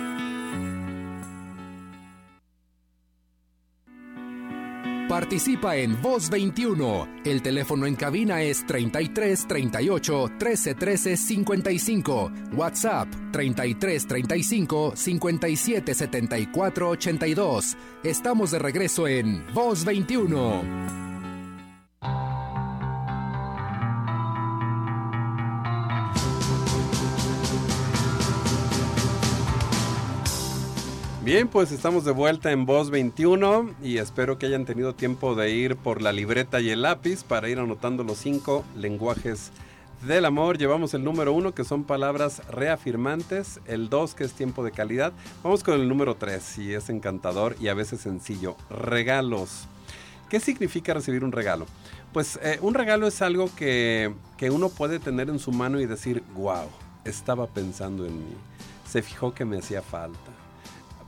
Participa en Voz 21. El teléfono en cabina es 33 38 13 13 55. WhatsApp 33 35 57 74 82. Estamos de regreso en Voz 21. Bien, pues estamos de vuelta en Voz 21 y espero que hayan tenido tiempo de ir por la libreta y el lápiz para ir anotando los cinco lenguajes del amor. Llevamos el número uno que son palabras reafirmantes, el dos que es tiempo de calidad. Vamos con el número tres y es encantador y a veces sencillo. Regalos. ¿Qué significa recibir un regalo? Pues eh, un regalo es algo que, que uno puede tener en su mano y decir, wow, estaba pensando en mí. Se fijó que me hacía falta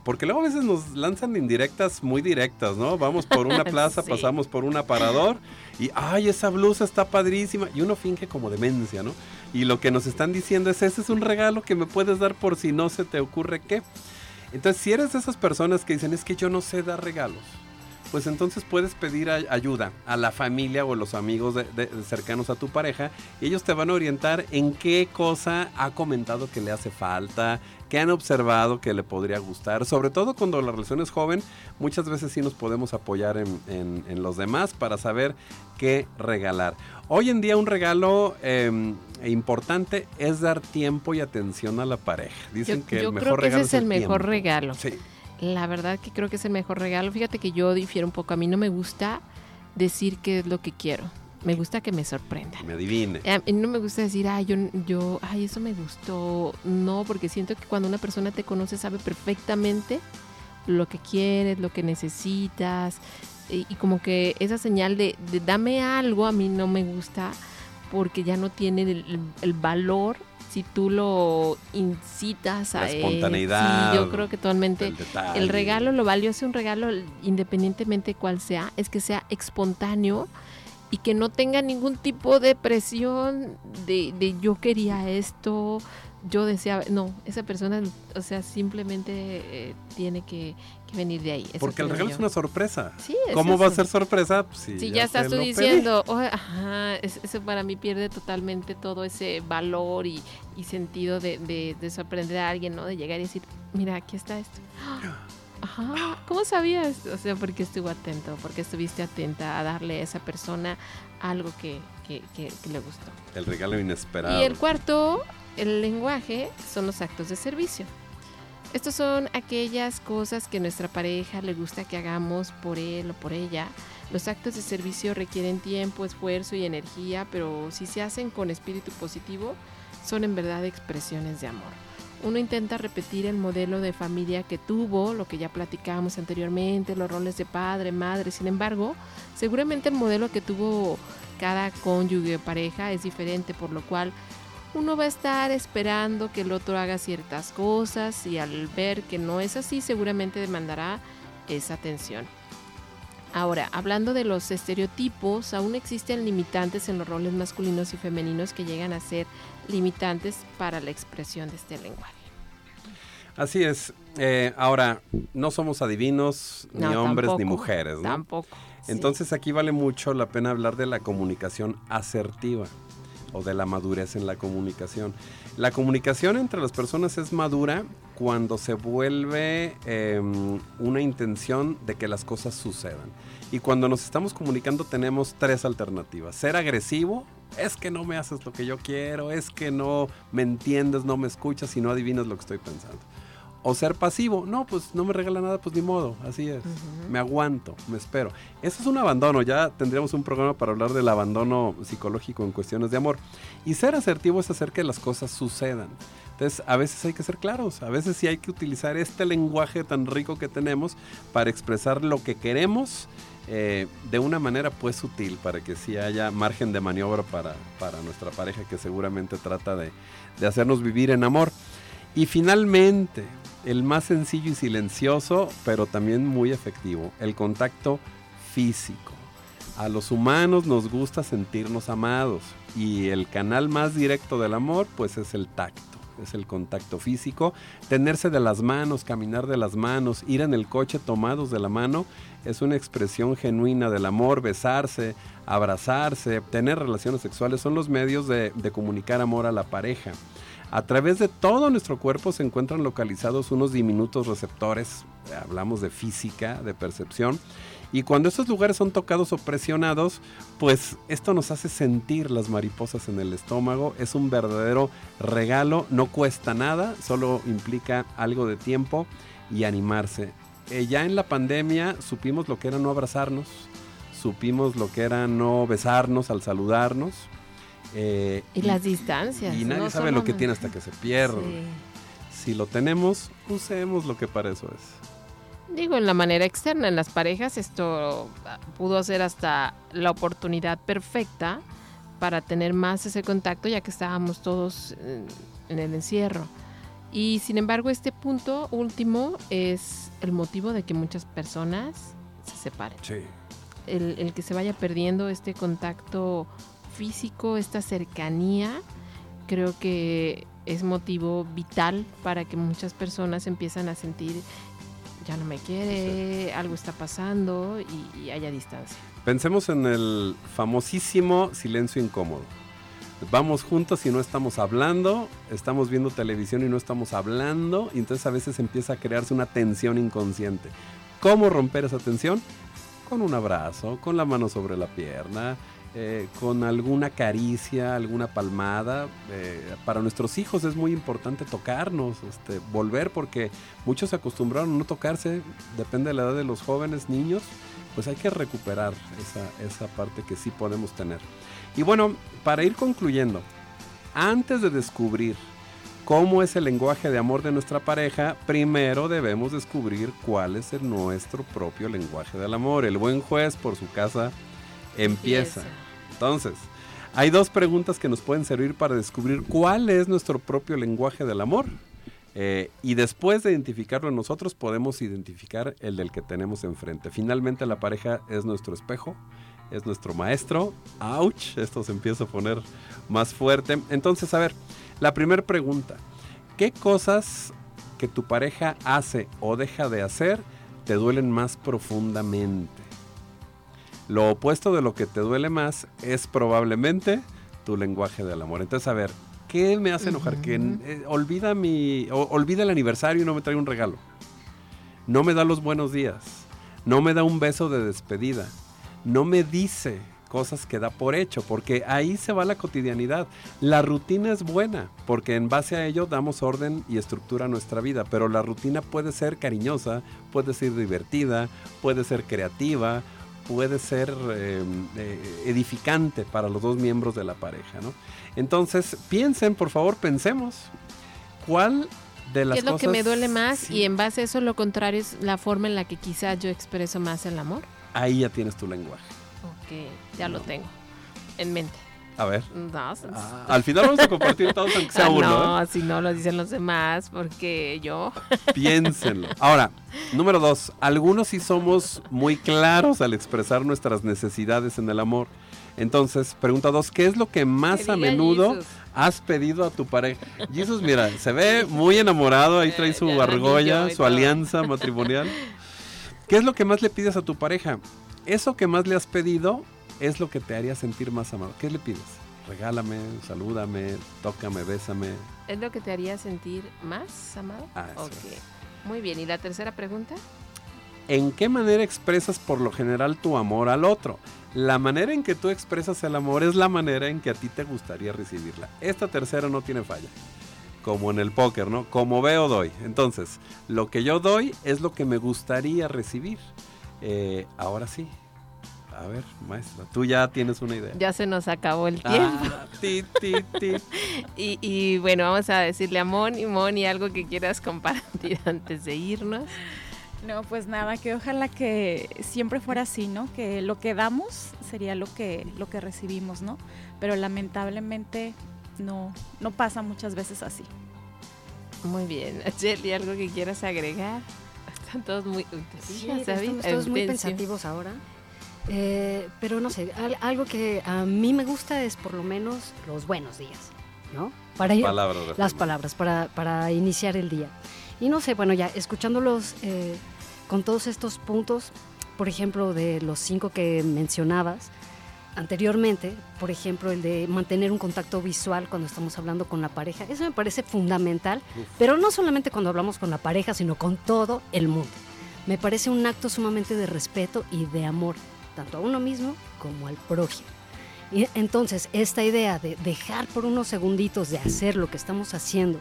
porque luego a veces nos lanzan indirectas muy directas, ¿no? Vamos por una plaza, pasamos por un aparador y, ay, esa blusa está padrísima. Y uno finge como demencia, ¿no? Y lo que nos están diciendo es, ese es un regalo que me puedes dar por si no se te ocurre qué. Entonces, si eres de esas personas que dicen, es que yo no sé dar regalos, pues entonces puedes pedir ayuda a la familia o los amigos cercanos a tu pareja y ellos te van a orientar en qué cosa ha comentado que le hace falta, qué han observado que le podría gustar. Sobre todo cuando la relación es joven, muchas veces sí nos podemos apoyar en, los demás para saber qué regalar. Hoy en día un regalo em, importante es dar tiempo y atención a la pareja. Dicen que el mejor regalo ese es el, mejor regalo. Sí. La verdad que creo que es el mejor regalo. Fíjate que yo difiero un poco. A mí no me gusta decir qué es lo que quiero. Me gusta que me sorprenda. Me adivine. A mí no me gusta decir, ay, yo, yo, ay, eso me gustó. No, porque siento que cuando una persona te conoce sabe perfectamente lo que quieres, lo que necesitas. Y, como que esa señal de, dame algo a mí no me gusta porque ya no tiene el valor si tú lo incitas a la espontaneidad. Sí, yo creo que totalmente el, regalo, lo valioso un regalo, independientemente cuál sea, es que sea espontáneo y que no tenga ningún tipo de presión de, de yo quería esto, yo deseaba, no, esa persona, o sea, simplemente eh, tiene que, venir de ahí. Porque el regalo es una sorpresa. ¿Cómo va a ser sorpresa? Pues, si, ya, estás tú diciendo, oh, ajá, eso para mí pierde totalmente todo ese valor y, sentido de, de, sorprender a alguien, ¿no? De llegar y decir, mira, aquí está esto. Ajá, ¿cómo sabías? O sea, porque estuvo atento, porque estuviste atenta a darle a esa persona algo que, que, que le gustó. El regalo inesperado. Y el cuarto el lenguaje son los actos de servicio. Estos son aquellas cosas que nuestra pareja le gusta que hagamos por él o por ella. Los actos de servicio requieren tiempo, esfuerzo y energía, pero si se hacen con espíritu positivo, son en verdad expresiones de amor. Uno intenta repetir el modelo de familia que tuvo, lo que ya platicábamos anteriormente, los roles de padre, madre. Sin embargo, seguramente el modelo que tuvo cada cónyuge o pareja es diferente, por lo cual uno va a estar esperando que el otro haga ciertas cosas y al ver que no es así seguramente demandará esa atención. Ahora, hablando de los estereotipos, aún existen limitantes en los roles masculinos y femeninos que llegan a ser limitantes para la expresión de este lenguaje. Así es. Eh, ahora, no somos adivinos, ni hombres ni mujeres, ¿no? Tampoco. Entonces aquí vale mucho la pena hablar de la comunicación asertiva o de la madurez en la comunicación. La comunicación entre las personas es madura cuando se vuelve em, una intención de que las cosas sucedan. Y cuando nos estamos comunicando tenemos tres alternativas. Ser agresivo, es que no me haces lo que yo quiero, es que no me entiendes, no me escuchas y no adivinas lo que estoy pensando o ser pasivo. No, pues no me regala nada, pues ni modo, así es. Me aguanto, me espero. Eso es un abandono, ya tendríamos un programa para hablar del abandono psicológico en cuestiones de amor. Y ser asertivo es hacer que las cosas sucedan. Entonces, a veces hay que ser claros, a veces sí hay que utilizar este lenguaje tan rico que tenemos para expresar lo que queremos eh, de una manera pues sutil, para que sí haya margen de maniobra para, para nuestra pareja que seguramente trata de, de hacernos vivir en amor. Y finalmente, el más sencillo y silencioso, pero también muy efectivo, el contacto físico. A los humanos nos gusta sentirnos amados y el canal más directo del amor pues es el tacto, es el contacto físico. Tenerse de las manos, caminar de las manos, ir en el coche tomados de la mano es una expresión genuina del amor, besarse, abrazarse, tener relaciones sexuales son los medios de, de comunicar amor a la pareja. A través de todo nuestro cuerpo se encuentran localizados unos diminutos receptores, hablamos de física, de percepción, y cuando estos lugares son tocados o presionados, pues esto nos hace sentir las mariposas en el estómago, es un verdadero regalo, no cuesta nada, solo implica algo de tiempo y animarse. Eh, ya en la pandemia supimos lo que era no abrazarnos, supimos lo que era no besarnos al saludarnos, eh, y, las distancias. Y nadie sabe lo que tiene hasta que se pierde. Si lo tenemos, usemos lo que para eso es. Digo, en la manera externa, en las parejas, esto pudo ser hasta la oportunidad perfecta para tener más ese contacto, ya que estábamos todos en el encierro. Y sin embargo, este punto último es el motivo de que muchas personas se separen. Sí. El, el que se vaya perdiendo este contacto físico, esta cercanía, creo que es motivo vital para que muchas personas empiezan a sentir ya no me quiere, algo está pasando y, y haya distancia. Pensemos en el famosísimo silencio incómodo. Vamos juntos y no estamos hablando, estamos viendo televisión y no estamos hablando, y entonces a veces empieza a crearse una tensión inconsciente. ¿Cómo romper esa tensión? Con un abrazo, con la mano sobre la pierna, eh, con alguna caricia, alguna palmada. Eh, para nuestros hijos es muy importante tocarnos, este, volver, porque muchos se acostumbraron a no tocarse, depende de la edad de los jóvenes, niños, pues hay que recuperar esa, esa parte que sí podemos tener. Y bueno, para ir concluyendo, antes de descubrir cómo es el lenguaje de amor de nuestra pareja, primero debemos descubrir cuál es el nuestro propio lenguaje del amor. El buen juez por su casa empieza. Entonces, hay dos preguntas que nos pueden servir para descubrir cuál es nuestro propio lenguaje del amor. Eh, y después de identificarlo nosotros, podemos identificar el del que tenemos enfrente. Finalmente, la pareja es nuestro espejo, es nuestro maestro. ¡Auch! Esto se empieza a poner más fuerte. Entonces, a ver, la primera pregunta. ¿Qué cosas que tu pareja hace o deja de hacer te duelen más profundamente? Lo opuesto de lo que te duele más es probablemente tu lenguaje del amor. Entonces, a ver, ¿qué me hace enojar? Que eh, olvida mi olvida el aniversario y no me trae un regalo. No me da los buenos días. No me da un beso de despedida. No me dice cosas que da por hecho, porque ahí se va la cotidianidad. La rutina es buena, porque en base a ello damos orden y estructura a nuestra vida, pero la rutina puede ser cariñosa, puede ser divertida, puede ser creativa, puede ser eh, eh, edificante para los dos miembros de la pareja, ¿no? Entonces, piensen, por favor, pensemos, ¿cuál de las ¿Qué es lo que me duele más? Sí, Y en base a eso, lo contrario es la forma en la que quizás yo expreso más el amor. Ahí ya tienes tu lenguaje. Ok, ya lo tengo en mente. A ver. No, Ah, al final vamos a compartir todos, aunque sea Ah, uno. no, ¿eh? si no lo dicen los demás, porque yo. Piénsenlo. Ahora, número dos. Algunos sí somos muy claros al expresar nuestras necesidades en el amor. Entonces, pregunta dos, ¿qué es lo que más Que a menudo Jesus. has pedido a tu pareja? Jesús, mira, se ve muy enamorado, ahí trae Eh, su argolla, su alianza matrimonial. ¿Qué es lo que más le pides a tu pareja? Eso que más le has pedido es lo que te haría sentir más amado. ¿Qué le pides? Regálame, salúdame, tócame, bésame. ¿Es lo que te haría sentir más amado? Ah, eso ok. Muy bien. ¿Y la tercera pregunta? ¿En qué manera expresas por lo general tu amor al otro? La manera en que tú expresas el amor es la manera en que a ti te gustaría recibirla. Esta tercera no tiene falla. Como en el póker, ¿no? Como veo, doy. Entonces, lo que yo doy es lo que me gustaría recibir. Eh, ahora sí. A ver, maestra, tú ya tienes una idea. Ya se nos acabó el tiempo. Ah, ti, ti, ti. Y, y bueno, vamos a decirle a Moni, Moni, algo que quieras compartir antes de irnos. No, pues nada, que ojalá que siempre fuera así, ¿no? Que lo que damos sería lo que, lo que recibimos, ¿no? Pero lamentablemente no, no pasa muchas veces así. Muy bien. Jelly, ¿algo que quieras agregar? Están todos muy... Uy, ¿te Sí, David? estamos todos muy pensativos ahora. Eh, pero no sé, al- algo que a mí me gusta es por lo menos los buenos días, ¿no? Para ir- Palabras. las palabras para, para iniciar el día. Y no sé, bueno, ya escuchándolos eh, con todos estos puntos, por ejemplo, de los cinco que mencionabas anteriormente, por ejemplo, el de mantener un contacto visual cuando estamos hablando con la pareja, eso me parece fundamental, pero no solamente cuando hablamos con la pareja, sino con todo el mundo. Me parece un acto sumamente de respeto y de amor, tanto a uno mismo como al prójimo. Y entonces, esta idea de dejar por unos segunditos de hacer lo que estamos haciendo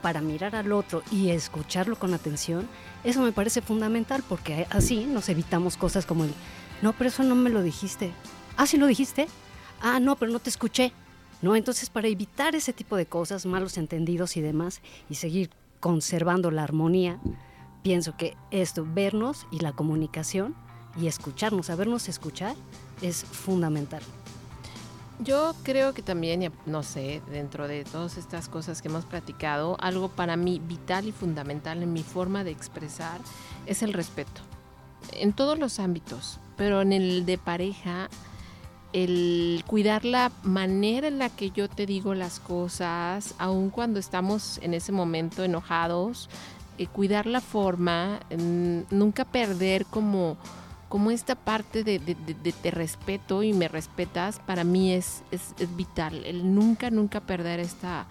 para mirar al otro y escucharlo con atención, eso me parece fundamental porque así nos evitamos cosas como el, no, pero eso no me lo dijiste. Ah, sí lo dijiste. Ah, no, pero no te escuché. ¿No? Entonces, para evitar ese tipo de cosas, malos entendidos y demás, y seguir conservando la armonía, pienso que esto, vernos y la comunicación y escucharnos, sabernos escuchar, es fundamental. Yo creo que también, no sé, dentro de todas estas cosas que hemos platicado, algo para mí vital y fundamental en mi forma de expresar es el respeto. En todos los ámbitos, pero en el de pareja, el cuidar la manera en la que yo te digo las cosas, aun cuando estamos en ese momento enojados, eh, cuidar la forma, nunca perder como, como esta parte de, de, te respeto y me respetas, para mí es, es, es vital. El nunca, nunca perder esta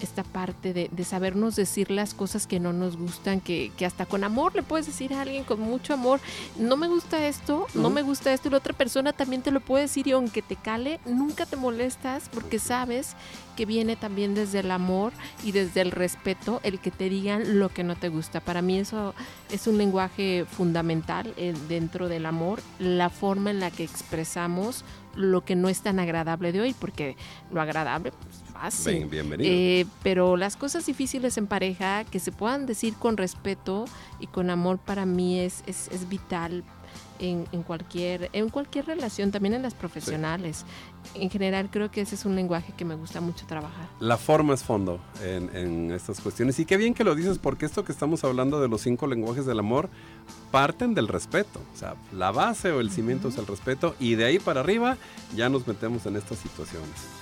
esta parte de, sabernos decir las cosas que no nos gustan, que, hasta con amor le puedes decir a alguien con mucho amor, no me gusta esto, no me gusta esto, y la otra persona también te lo puede decir y aunque te cale, nunca te molestas porque sabes que viene también desde el amor y desde el respeto el que te digan lo que no te gusta. Para mí eso es un lenguaje fundamental eh, dentro del amor, la forma en la que expresamos lo que no es tan agradable de hoy, porque lo agradable pues, fácil. bienvenido. Eh, pero las cosas difíciles en pareja, que se puedan decir con respeto y con amor, para mí es, es, es vital en, cualquier, en cualquier relación, también en las profesionales. En general creo que ese es un lenguaje que me gusta mucho trabajar. La forma es fondo en, en, estas cuestiones. Y qué bien que lo dices, porque esto que estamos hablando de los cinco lenguajes del amor parten del respeto. O sea, la base o el cimiento es el respeto y de ahí para arriba ya nos metemos en estas situaciones.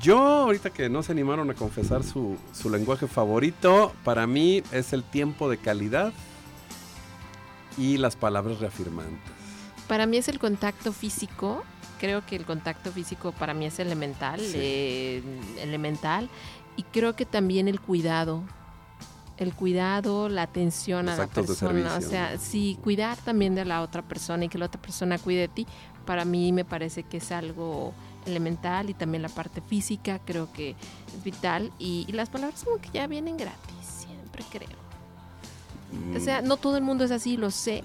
Yo, ahorita que no se animaron a confesar su, su lenguaje favorito, para mí es el tiempo de calidad y las palabras reafirmantes. Para mí es el contacto físico. Creo que el contacto físico para mí es elemental, eh, elemental. Y creo que también el cuidado, el cuidado, la atención a la persona, o sea, sí, cuidar también de la otra persona y que la otra persona cuide de ti, para mí me parece que es algo elemental y también la parte física creo que es vital y, y las palabras como que ya vienen gratis, siempre creo. O sea, no todo el mundo es así, lo sé.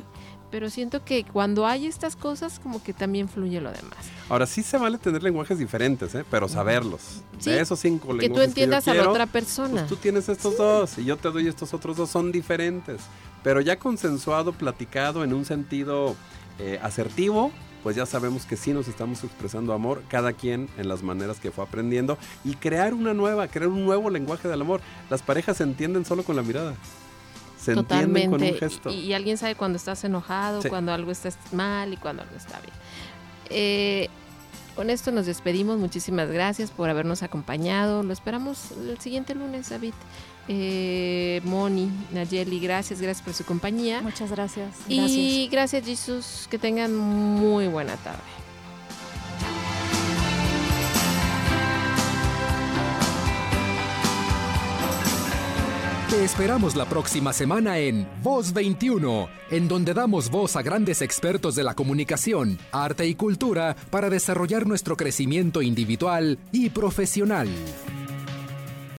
Pero siento que cuando hay estas cosas, como que también fluye lo demás. Ahora sí se vale tener lenguajes diferentes, ¿eh? pero saberlos. de esos cinco lenguajes. Que tú entiendas a la otra persona. Pues tú tienes estos dos y yo te doy estos otros dos, son diferentes. Pero ya consensuado, platicado en un sentido eh, asertivo, pues ya sabemos que sí nos estamos expresando amor, cada quien en las maneras que fue aprendiendo, y crear una nueva, crear un nuevo lenguaje del amor. Las parejas se entienden solo con la mirada. Totalmente. Y, alguien sabe cuando estás enojado, cuando algo está mal y cuando algo está bien. Eh, con esto nos despedimos. Muchísimas gracias por habernos acompañado. Lo esperamos el siguiente lunes, David. Eh, Moni, Nayeli, gracias, gracias por su compañía. Muchas gracias. Y gracias, Jesús. Que tengan muy buena tarde. Te esperamos la próxima semana en Voz 21, en donde damos voz a grandes expertos de la comunicación, arte y cultura para desarrollar nuestro crecimiento individual y profesional.